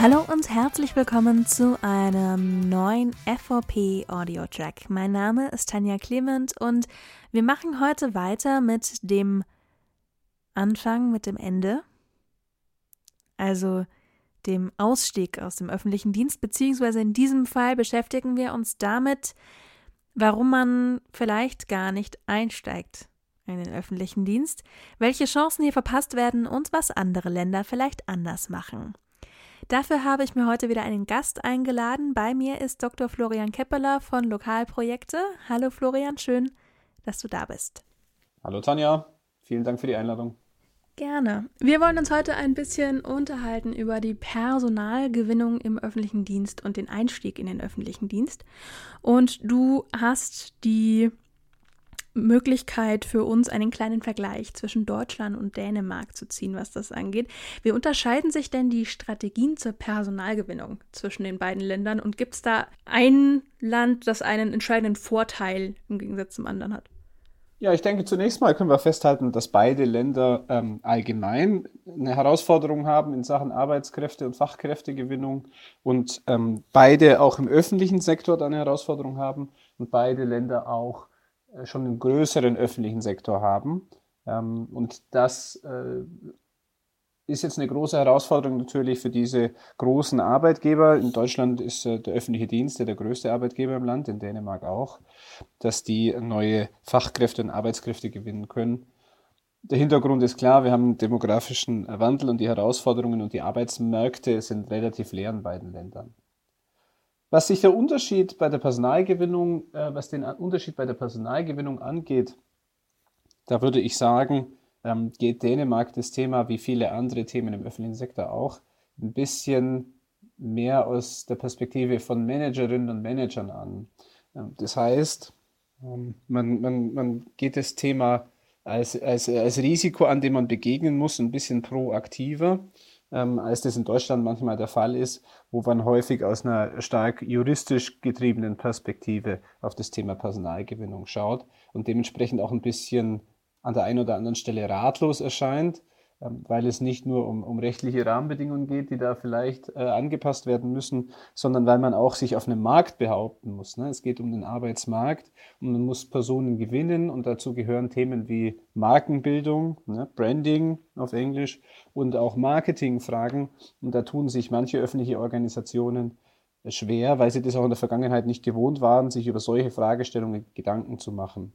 Hallo und herzlich willkommen zu einem neuen FOP Audio Track. Mein Name ist Tanja Clement und wir machen heute weiter mit dem Anfang, mit dem Ende. Also dem Ausstieg aus dem öffentlichen Dienst, beziehungsweise in diesem Fall beschäftigen wir uns damit, warum man vielleicht gar nicht einsteigt in den öffentlichen Dienst, welche Chancen hier verpasst werden und was andere Länder vielleicht anders machen. Dafür habe ich mir heute wieder einen Gast eingeladen. Bei mir ist Dr. Florian Keppeler von Lokalprojekte. Hallo Florian, schön, dass du da bist. Hallo Tanja, vielen Dank für die Einladung. Gerne. Wir wollen uns heute ein bisschen unterhalten über die Personalgewinnung im öffentlichen Dienst und den Einstieg in den öffentlichen Dienst. Und du hast die Möglichkeit für uns, einen kleinen Vergleich zwischen Deutschland und Dänemark zu ziehen, was das angeht. Wie unterscheiden sich denn die Strategien zur Personalgewinnung zwischen den beiden Ländern und gibt es da ein Land, das einen entscheidenden Vorteil im Gegensatz zum anderen hat? Ja, ich denke, zunächst mal können wir festhalten, dass beide Länder ähm, allgemein eine Herausforderung haben in Sachen Arbeitskräfte und Fachkräftegewinnung und ähm, beide auch im öffentlichen Sektor eine Herausforderung haben und beide Länder auch schon einen größeren öffentlichen Sektor haben. Ähm, und das äh, ist jetzt eine große Herausforderung natürlich für diese großen Arbeitgeber. In Deutschland ist äh, der öffentliche Dienst der größte Arbeitgeber im Land, in Dänemark auch, dass die neue Fachkräfte und Arbeitskräfte gewinnen können. Der Hintergrund ist klar, wir haben einen demografischen Wandel und die Herausforderungen und die Arbeitsmärkte sind relativ leer in beiden Ländern. Was sich der Unterschied bei der Personalgewinnung, äh, was den Unterschied bei der Personalgewinnung angeht, da würde ich sagen, ähm, geht Dänemark das Thema, wie viele andere Themen im öffentlichen Sektor auch, ein bisschen mehr aus der Perspektive von Managerinnen und Managern an. Ähm, das heißt, ähm, man, man, man geht das Thema als, als, als Risiko an, dem man begegnen muss, ein bisschen proaktiver ähm, als das in Deutschland manchmal der Fall ist, wo man häufig aus einer stark juristisch getriebenen Perspektive auf das Thema Personalgewinnung schaut und dementsprechend auch ein bisschen an der einen oder anderen Stelle ratlos erscheint weil es nicht nur um, um rechtliche Rahmenbedingungen geht, die da vielleicht äh, angepasst werden müssen, sondern weil man auch sich auf einem Markt behaupten muss. Ne? Es geht um den Arbeitsmarkt und man muss Personen gewinnen und dazu gehören Themen wie Markenbildung, ne? Branding auf Englisch und auch Marketingfragen. Und da tun sich manche öffentliche Organisationen schwer, weil sie das auch in der Vergangenheit nicht gewohnt waren, sich über solche Fragestellungen Gedanken zu machen.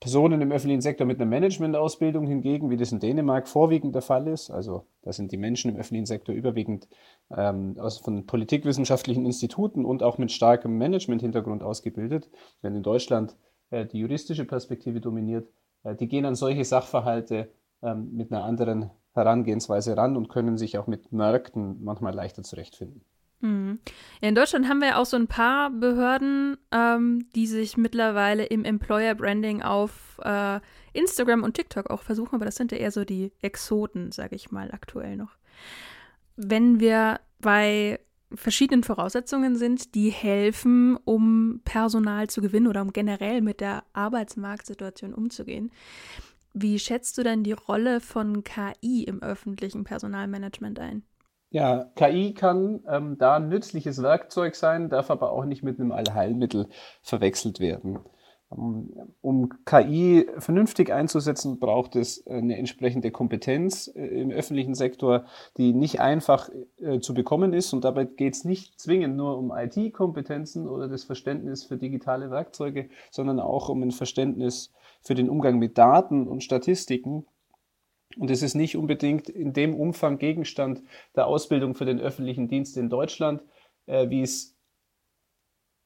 Personen im öffentlichen Sektor mit einer Managementausbildung hingegen, wie das in Dänemark vorwiegend der Fall ist, also da sind die Menschen im öffentlichen Sektor überwiegend ähm, aus, von politikwissenschaftlichen Instituten und auch mit starkem Management-Hintergrund ausgebildet, wenn in Deutschland äh, die juristische Perspektive dominiert, äh, die gehen an solche Sachverhalte ähm, mit einer anderen Herangehensweise ran und können sich auch mit Märkten manchmal leichter zurechtfinden. Mhm. Ja, in Deutschland haben wir auch so ein paar Behörden, ähm, die sich mittlerweile im Employer Branding auf äh, Instagram und TikTok auch versuchen, aber das sind ja eher so die Exoten, sage ich mal, aktuell noch. Wenn wir bei verschiedenen Voraussetzungen sind, die helfen, um Personal zu gewinnen oder um generell mit der Arbeitsmarktsituation umzugehen. Wie schätzt du denn die Rolle von KI im öffentlichen Personalmanagement ein? Ja, KI kann ähm, da ein nützliches Werkzeug sein, darf aber auch nicht mit einem Allheilmittel verwechselt werden. Ähm, um KI vernünftig einzusetzen, braucht es eine entsprechende Kompetenz äh, im öffentlichen Sektor, die nicht einfach äh, zu bekommen ist. Und dabei geht es nicht zwingend nur um IT-Kompetenzen oder das Verständnis für digitale Werkzeuge, sondern auch um ein Verständnis für den Umgang mit Daten und Statistiken und es ist nicht unbedingt in dem Umfang Gegenstand der Ausbildung für den öffentlichen Dienst in Deutschland, äh, wie es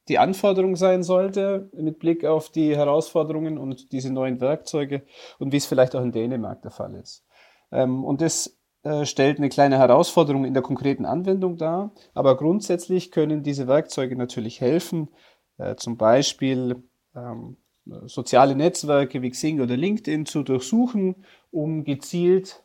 die Anforderung sein sollte mit Blick auf die Herausforderungen und diese neuen Werkzeuge und wie es vielleicht auch in Dänemark der Fall ist. Ähm, und das äh, stellt eine kleine Herausforderung in der konkreten Anwendung dar, aber grundsätzlich können diese Werkzeuge natürlich helfen, äh, zum Beispiel ähm, soziale Netzwerke wie Xing oder LinkedIn zu durchsuchen, um gezielt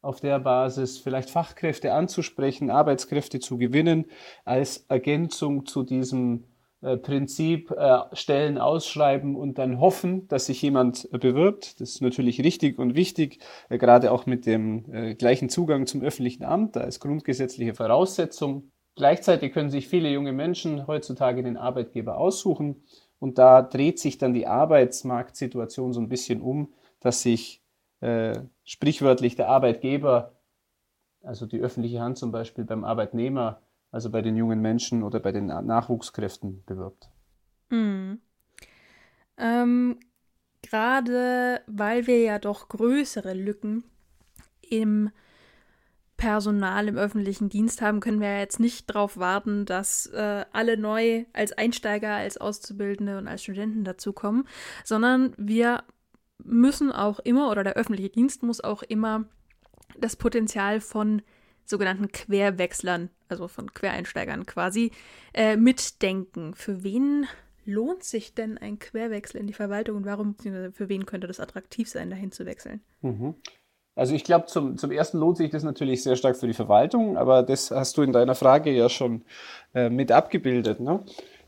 auf der Basis vielleicht Fachkräfte anzusprechen, Arbeitskräfte zu gewinnen, als Ergänzung zu diesem äh, Prinzip äh, Stellen ausschreiben und dann hoffen, dass sich jemand äh, bewirbt. Das ist natürlich richtig und wichtig, äh, gerade auch mit dem äh, gleichen Zugang zum öffentlichen Amt. Da ist grundgesetzliche Voraussetzung. Gleichzeitig können sich viele junge Menschen heutzutage den Arbeitgeber aussuchen und da dreht sich dann die Arbeitsmarktsituation so ein bisschen um, dass sich äh, sprichwörtlich der Arbeitgeber, also die öffentliche Hand zum Beispiel beim Arbeitnehmer, also bei den jungen Menschen oder bei den Nachwuchskräften bewirbt. Mhm. Ähm, Gerade weil wir ja doch größere Lücken im Personal im öffentlichen Dienst haben, können wir ja jetzt nicht darauf warten, dass äh, alle neu als Einsteiger, als Auszubildende und als Studenten dazukommen, sondern wir müssen auch immer, oder der öffentliche Dienst muss auch immer das Potenzial von sogenannten Querwechslern, also von Quereinsteigern quasi, äh, mitdenken. Für wen lohnt sich denn ein Querwechsel in die Verwaltung und warum, für wen könnte das attraktiv sein, dahin zu wechseln? Mhm. Also ich glaube, zum, zum ersten lohnt sich das natürlich sehr stark für die Verwaltung, aber das hast du in deiner Frage ja schon äh, mit abgebildet. Ne?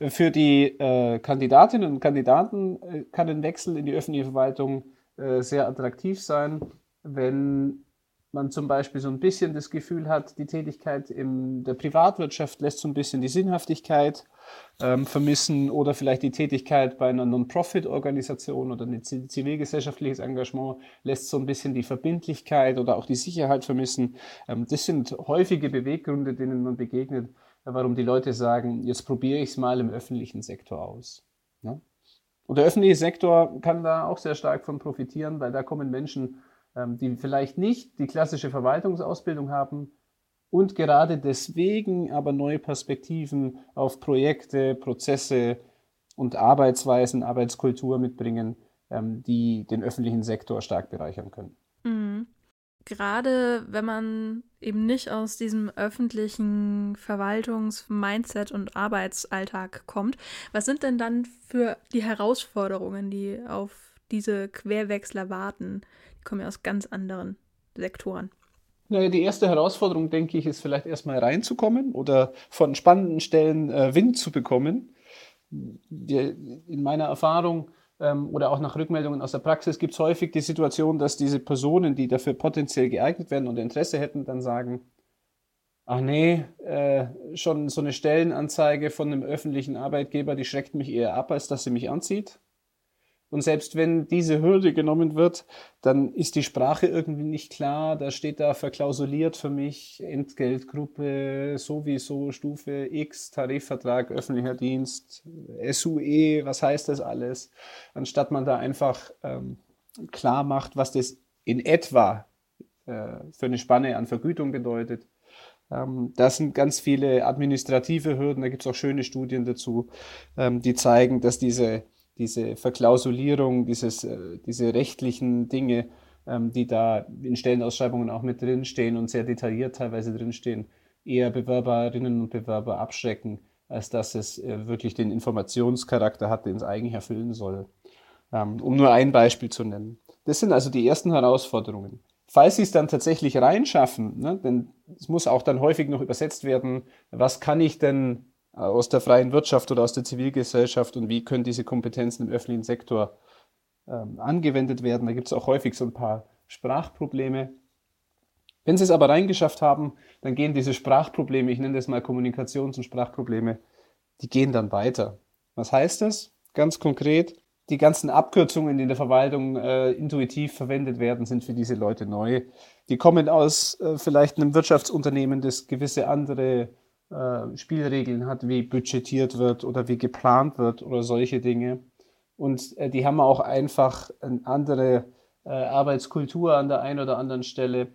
Für die äh, Kandidatinnen und Kandidaten äh, kann ein Wechsel in die öffentliche Verwaltung äh, sehr attraktiv sein, wenn man zum Beispiel so ein bisschen das Gefühl hat, die Tätigkeit in der Privatwirtschaft lässt so ein bisschen die Sinnhaftigkeit ähm, vermissen oder vielleicht die Tätigkeit bei einer Non-Profit-Organisation oder ein zivilgesellschaftliches Engagement lässt so ein bisschen die Verbindlichkeit oder auch die Sicherheit vermissen. Ähm, das sind häufige Beweggründe, denen man begegnet, warum die Leute sagen, jetzt probiere ich es mal im öffentlichen Sektor aus. Ja? Und der öffentliche Sektor kann da auch sehr stark von profitieren, weil da kommen Menschen ähm, die vielleicht nicht die klassische Verwaltungsausbildung haben und gerade deswegen aber neue Perspektiven auf Projekte, Prozesse und Arbeitsweisen, Arbeitskultur mitbringen, ähm, die den öffentlichen Sektor stark bereichern können. Gerade wenn man eben nicht aus diesem öffentlichen Verwaltungs-Mindset und Arbeitsalltag kommt, was sind denn dann für die Herausforderungen, die auf diese Querwechsler warten? Die kommen ja aus ganz anderen Sektoren. Naja, die erste Herausforderung, denke ich, ist vielleicht erstmal reinzukommen oder von spannenden Stellen äh, Wind zu bekommen. In meiner Erfahrung oder auch nach Rückmeldungen aus der Praxis gibt es häufig die Situation, dass diese Personen, die dafür potenziell geeignet werden und Interesse hätten, dann sagen, ach nee, äh, schon so eine Stellenanzeige von einem öffentlichen Arbeitgeber, die schreckt mich eher ab, als dass sie mich anzieht. Und selbst wenn diese Hürde genommen wird, dann ist die Sprache irgendwie nicht klar. Da steht da verklausuliert für mich Entgeltgruppe sowieso Stufe X, Tarifvertrag, öffentlicher Dienst, SUE, was heißt das alles? Anstatt man da einfach ähm, klar macht, was das in etwa äh, für eine Spanne an Vergütung bedeutet. Ähm, das sind ganz viele administrative Hürden. Da gibt es auch schöne Studien dazu, ähm, die zeigen, dass diese diese Verklausulierung, dieses, äh, diese rechtlichen Dinge, ähm, die da in Stellenausschreibungen auch mit drinstehen und sehr detailliert teilweise drinstehen, eher Bewerberinnen und Bewerber abschrecken, als dass es äh, wirklich den Informationscharakter hat, den es eigentlich erfüllen soll. Ähm, um nur ein Beispiel zu nennen. Das sind also die ersten Herausforderungen. Falls Sie es dann tatsächlich reinschaffen, ne, denn es muss auch dann häufig noch übersetzt werden, was kann ich denn aus der freien Wirtschaft oder aus der Zivilgesellschaft und wie können diese Kompetenzen im öffentlichen Sektor ähm, angewendet werden. Da gibt es auch häufig so ein paar Sprachprobleme. Wenn Sie es aber reingeschafft haben, dann gehen diese Sprachprobleme, ich nenne das mal Kommunikations- und Sprachprobleme, die gehen dann weiter. Was heißt das? Ganz konkret, die ganzen Abkürzungen, die in der Verwaltung äh, intuitiv verwendet werden, sind für diese Leute neu. Die kommen aus äh, vielleicht einem Wirtschaftsunternehmen, das gewisse andere äh, Spielregeln hat, wie budgetiert wird oder wie geplant wird oder solche Dinge. Und äh, die haben auch einfach eine andere äh, Arbeitskultur an der einen oder anderen Stelle.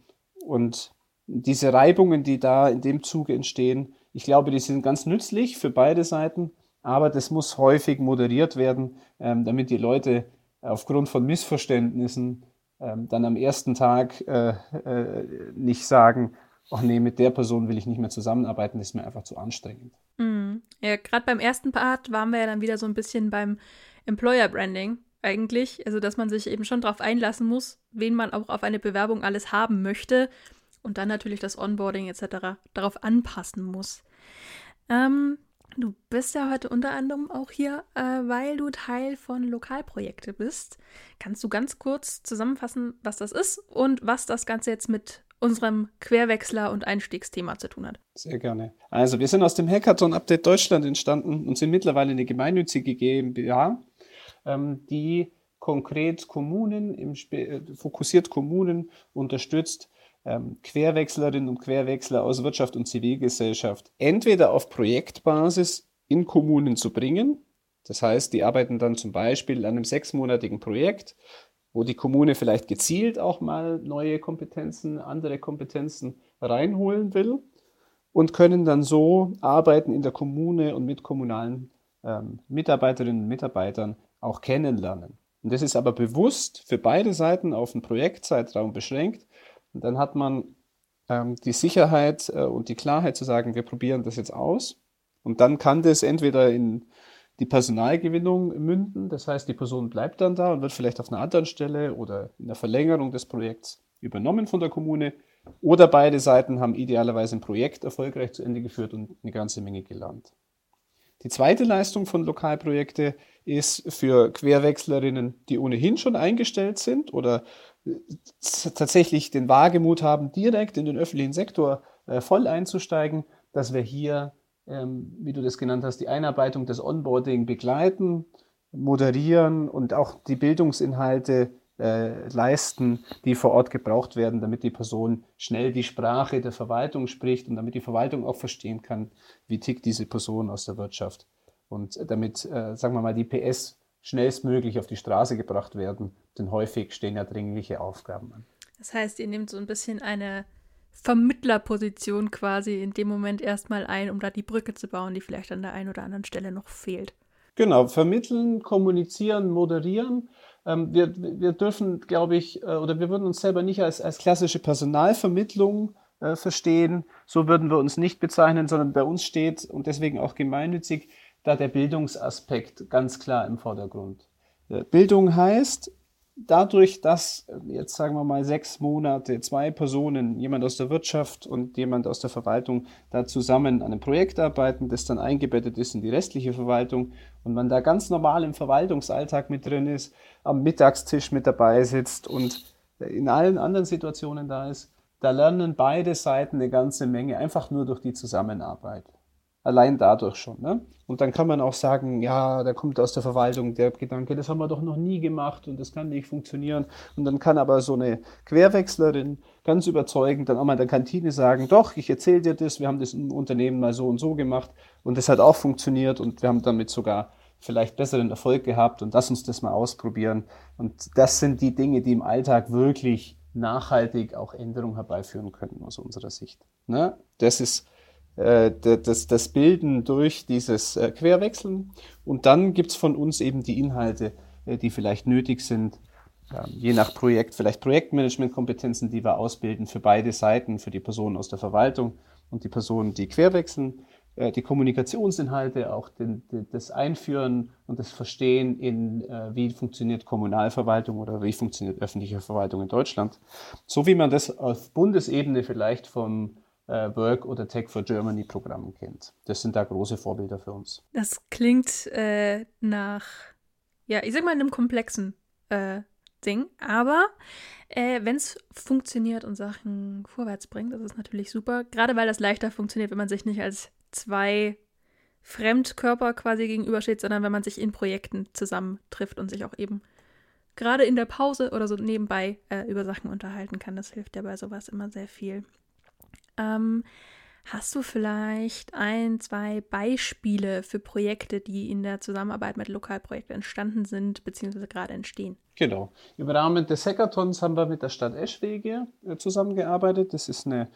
Und diese Reibungen, die da in dem Zuge entstehen, ich glaube, die sind ganz nützlich für beide Seiten, aber das muss häufig moderiert werden, ähm, damit die Leute aufgrund von Missverständnissen ähm, dann am ersten Tag äh, äh, nicht sagen, ach nee, mit der Person will ich nicht mehr zusammenarbeiten, das ist mir einfach zu anstrengend. Mhm. Ja, gerade beim ersten Part waren wir ja dann wieder so ein bisschen beim Employer Branding eigentlich. Also, dass man sich eben schon darauf einlassen muss, wen man auch auf eine Bewerbung alles haben möchte und dann natürlich das Onboarding etc. darauf anpassen muss. Ähm, Du bist ja heute unter anderem auch hier, äh, weil du Teil von Lokalprojekte bist. Kannst du ganz kurz zusammenfassen, was das ist und was das Ganze jetzt mit unserem Querwechsler und Einstiegsthema zu tun hat? Sehr gerne. Also, wir sind aus dem Hackathon Update Deutschland entstanden und sind mittlerweile eine gemeinnützige GmbH, ähm, die konkret Kommunen, äh, fokussiert Kommunen unterstützt, ähm, Querwechslerinnen und Querwechsler aus Wirtschaft und Zivilgesellschaft entweder auf Projektbasis in Kommunen zu bringen. Das heißt, die arbeiten dann zum Beispiel an einem sechsmonatigen Projekt, wo die Kommune vielleicht gezielt auch mal neue Kompetenzen, andere Kompetenzen reinholen will und können dann so arbeiten in der Kommune und mit kommunalen ähm, Mitarbeiterinnen und Mitarbeitern auch kennenlernen. Und das ist aber bewusst für beide Seiten auf einen Projektzeitraum beschränkt, und dann hat man ähm, die Sicherheit äh, und die Klarheit zu sagen, wir probieren das jetzt aus. Und dann kann das entweder in die Personalgewinnung münden, das heißt, die Person bleibt dann da und wird vielleicht auf einer anderen Stelle oder in der Verlängerung des Projekts übernommen von der Kommune. Oder beide Seiten haben idealerweise ein Projekt erfolgreich zu Ende geführt und eine ganze Menge gelernt. Die zweite Leistung von Lokalprojekte ist für Querwechslerinnen, die ohnehin schon eingestellt sind oder tatsächlich den Wagemut haben, direkt in den öffentlichen Sektor äh, voll einzusteigen, dass wir hier, ähm, wie du das genannt hast, die Einarbeitung, das Onboarding begleiten, moderieren und auch die Bildungsinhalte äh, leisten, die vor Ort gebraucht werden, damit die Person schnell die Sprache der Verwaltung spricht und damit die Verwaltung auch verstehen kann, wie tickt diese Person aus der Wirtschaft. Und damit, äh, sagen wir mal, die PS schnellstmöglich auf die Straße gebracht werden, denn häufig stehen ja dringliche Aufgaben an. Das heißt, ihr nehmt so ein bisschen eine Vermittlerposition quasi in dem Moment erstmal ein, um da die Brücke zu bauen, die vielleicht an der einen oder anderen Stelle noch fehlt. Genau, vermitteln, kommunizieren, moderieren. Ähm, wir, wir dürfen, glaube ich, äh, oder wir würden uns selber nicht als, als klassische Personalvermittlung äh, verstehen. So würden wir uns nicht bezeichnen, sondern bei uns steht und deswegen auch gemeinnützig da der Bildungsaspekt ganz klar im Vordergrund. Bildung heißt, dadurch, dass jetzt sagen wir mal sechs Monate zwei Personen, jemand aus der Wirtschaft und jemand aus der Verwaltung, da zusammen an einem Projekt arbeiten, das dann eingebettet ist in die restliche Verwaltung und man da ganz normal im Verwaltungsalltag mit drin ist, am Mittagstisch mit dabei sitzt und in allen anderen Situationen da ist, da lernen beide Seiten eine ganze Menge, einfach nur durch die Zusammenarbeit. Allein dadurch schon. Ne? Und dann kann man auch sagen, ja, da kommt aus der Verwaltung der Gedanke, das haben wir doch noch nie gemacht und das kann nicht funktionieren. Und dann kann aber so eine Querwechslerin ganz überzeugend dann auch mal in der Kantine sagen, doch, ich erzähle dir das, wir haben das im Unternehmen mal so und so gemacht und das hat auch funktioniert und wir haben damit sogar vielleicht besseren Erfolg gehabt und lass uns das mal ausprobieren. Und das sind die Dinge, die im Alltag wirklich nachhaltig auch Änderungen herbeiführen können aus unserer Sicht. Ne? Das ist das, das Bilden durch dieses äh, Querwechseln. Und dann gibt's von uns eben die Inhalte, äh, die vielleicht nötig sind, ähm, je nach Projekt, vielleicht Projektmanagementkompetenzen, die wir ausbilden für beide Seiten, für die Personen aus der Verwaltung und die Personen, die querwechseln, die Kommunikationsinhalte, auch den, das Einführen und das Verstehen in, wie funktioniert Kommunalverwaltung oder wie funktioniert öffentliche Verwaltung in Deutschland. So wie man das auf Bundesebene vielleicht vom äh, Work oder Tech for Germany Programmen kennt. Das sind da große Vorbilder für uns. Das klingt äh, nach, ja, ich sag mal, einem komplexen äh, Ding, aber äh, wenn es funktioniert und Sachen vorwärts bringt, das ist natürlich super. Gerade weil das leichter funktioniert, wenn man sich nicht als zwei Fremdkörper quasi gegenübersteht, sondern wenn man sich in Projekten zusammentrifft und sich auch eben gerade in der Pause oder so nebenbei äh, über Sachen unterhalten kann. Das hilft ja bei sowas immer sehr viel. Ähm, hast du vielleicht ein, zwei Beispiele für Projekte, die in der Zusammenarbeit mit Lokalprojekten entstanden sind, beziehungsweise gerade entstehen? Genau. Im Rahmen des Hackathons haben wir mit der Stadt Eschwege äh, zusammengearbeitet. Das ist eine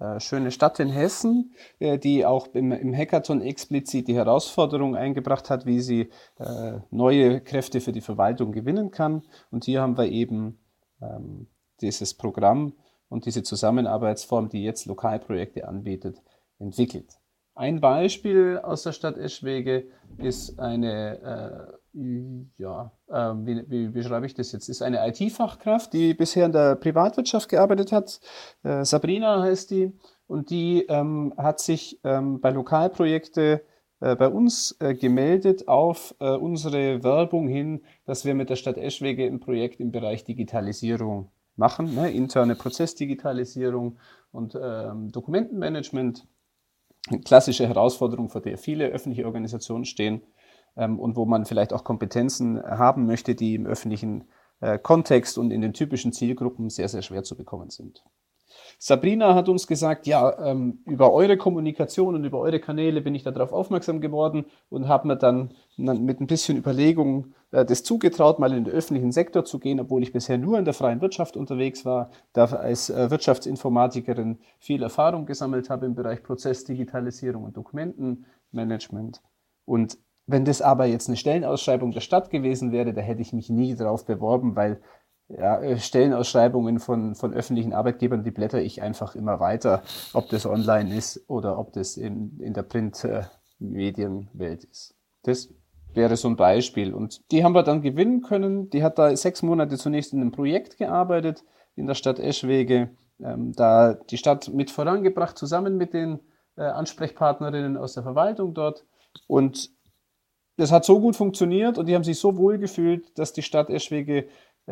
äh, schöne Stadt in Hessen, äh, die auch im, im, Hackathon explizit die Herausforderung eingebracht hat, wie sie äh, neue Kräfte für die Verwaltung gewinnen kann. Und hier haben wir eben ähm, dieses Programm und diese Zusammenarbeitsform, die jetzt Lokalprojekte anbietet, entwickelt. Ein Beispiel aus der Stadt Eschwege ist eine, äh, ja, äh, wie, wie beschreibe ich das jetzt? Ist eine IT-Fachkraft, die bisher in der Privatwirtschaft gearbeitet hat. Äh, Sabrina heißt die. Und die ähm, hat sich ähm, bei Lokalprojekte äh, bei uns äh, gemeldet auf äh, unsere Werbung hin, dass wir mit der Stadt Eschwege ein Projekt im Bereich Digitalisierung machen, ne? interne Prozessdigitalisierung und ähm, Dokumentenmanagement. Eine klassische Herausforderung, vor der viele öffentliche Organisationen stehen ähm, und wo man vielleicht auch Kompetenzen haben möchte, die im öffentlichen äh, Kontext und in den typischen Zielgruppen sehr, sehr schwer zu bekommen sind. Sabrina hat uns gesagt, ja, ähm, über eure Kommunikation und über eure Kanäle bin ich darauf aufmerksam geworden und habe mir dann mit ein bisschen Überlegung äh, das zugetraut, mal in den öffentlichen Sektor zu gehen, obwohl ich bisher nur in der freien Wirtschaft unterwegs war, da als äh, Wirtschaftsinformatikerin viel Erfahrung gesammelt habe im Bereich Prozessdigitalisierung und Dokumentenmanagement. Und wenn das aber jetzt eine Stellenausschreibung der Stadt gewesen wäre, da hätte ich mich nie darauf beworben, weil ja, äh, Stellenausschreibungen von, von öffentlichen Arbeitgebern, die blätter ich einfach immer weiter, ob das online ist oder ob das in, in der Printmedienwelt ist. Das wäre so ein Beispiel. Und die haben wir dann gewinnen können. Die hat da sechs Monate zunächst in einem Projekt gearbeitet in der Stadt Eschwege, ähm, da die Stadt mit vorangebracht, zusammen mit den äh, Ansprechpartnerinnen aus der Verwaltung dort. Und das hat so gut funktioniert und die haben sich so wohl gefühlt, dass die Stadt Eschwege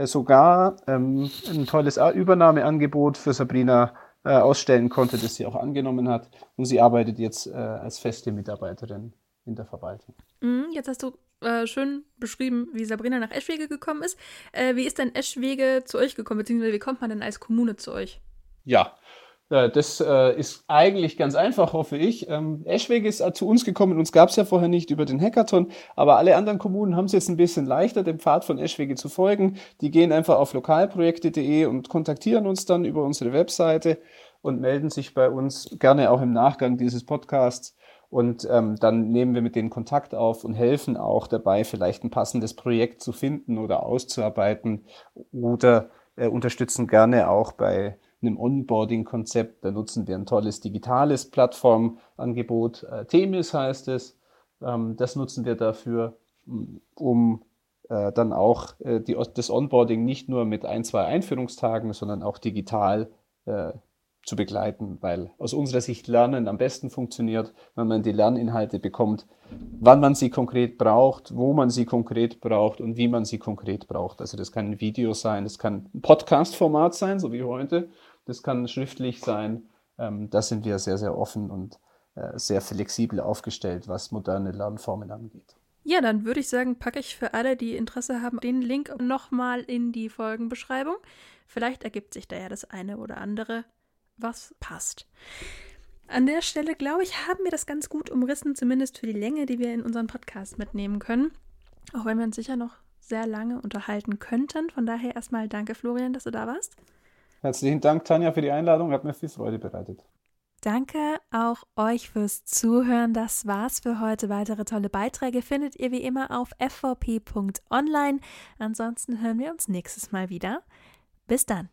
sogar ähm, ein tolles Übernahmeangebot für Sabrina äh, ausstellen konnte, das sie auch angenommen hat. Und sie arbeitet jetzt äh, als feste Mitarbeiterin in der Verwaltung. Mhm, jetzt hast du äh, schön beschrieben, wie Sabrina nach Eschwege gekommen ist. Äh, wie ist denn Eschwege zu euch gekommen, beziehungsweise wie kommt man denn als Kommune zu euch? Ja, äh, das äh, ist eigentlich ganz einfach, hoffe ich. Ähm, Eschwege ist zu uns gekommen, uns gab es ja vorher nicht über den Hackathon, aber alle anderen Kommunen haben es jetzt ein bisschen leichter, dem Pfad von Eschwege zu folgen. Die gehen einfach auf lokalprojekte.de und kontaktieren uns dann über unsere Webseite und melden sich bei uns gerne auch im Nachgang dieses Podcasts. Und ähm, dann nehmen wir mit denen Kontakt auf und helfen auch dabei, vielleicht ein passendes Projekt zu finden oder auszuarbeiten oder äh, unterstützen gerne auch bei einem Onboarding-Konzept. Da nutzen wir ein tolles digitales Plattformangebot. Äh, Themis heißt es. Ähm, das nutzen wir dafür, um äh, dann auch äh, die, das Onboarding nicht nur mit ein, zwei Einführungstagen, sondern auch digital äh, zu begleiten, weil aus unserer Sicht Lernen am besten funktioniert, wenn man die Lerninhalte bekommt, wann man sie konkret braucht, wo man sie konkret braucht und wie man sie konkret braucht. Also das kann ein Video sein, das kann ein Podcast-Format sein, so wie heute, das kann schriftlich sein. Ähm, da sind wir sehr, sehr offen und äh, sehr flexibel aufgestellt, was moderne Lernformen angeht. Ja, dann würde ich sagen, packe ich für alle, die Interesse haben, den Link nochmal in die Folgenbeschreibung. Vielleicht ergibt sich da ja das eine oder andere was passt. An der Stelle, glaube ich, haben wir das ganz gut umrissen, zumindest für die Länge, die wir in unseren Podcast mitnehmen können. Auch wenn wir uns sicher noch sehr lange unterhalten könnten. Von daher erstmal danke, Florian, dass du da warst. Herzlichen Dank, Tanja, für die Einladung. Hat mir viel Freude bereitet. Danke auch euch fürs Zuhören. Das war's für heute. Weitere tolle Beiträge findet ihr wie immer auf fvp.online. Ansonsten hören wir uns nächstes Mal wieder. Bis dann.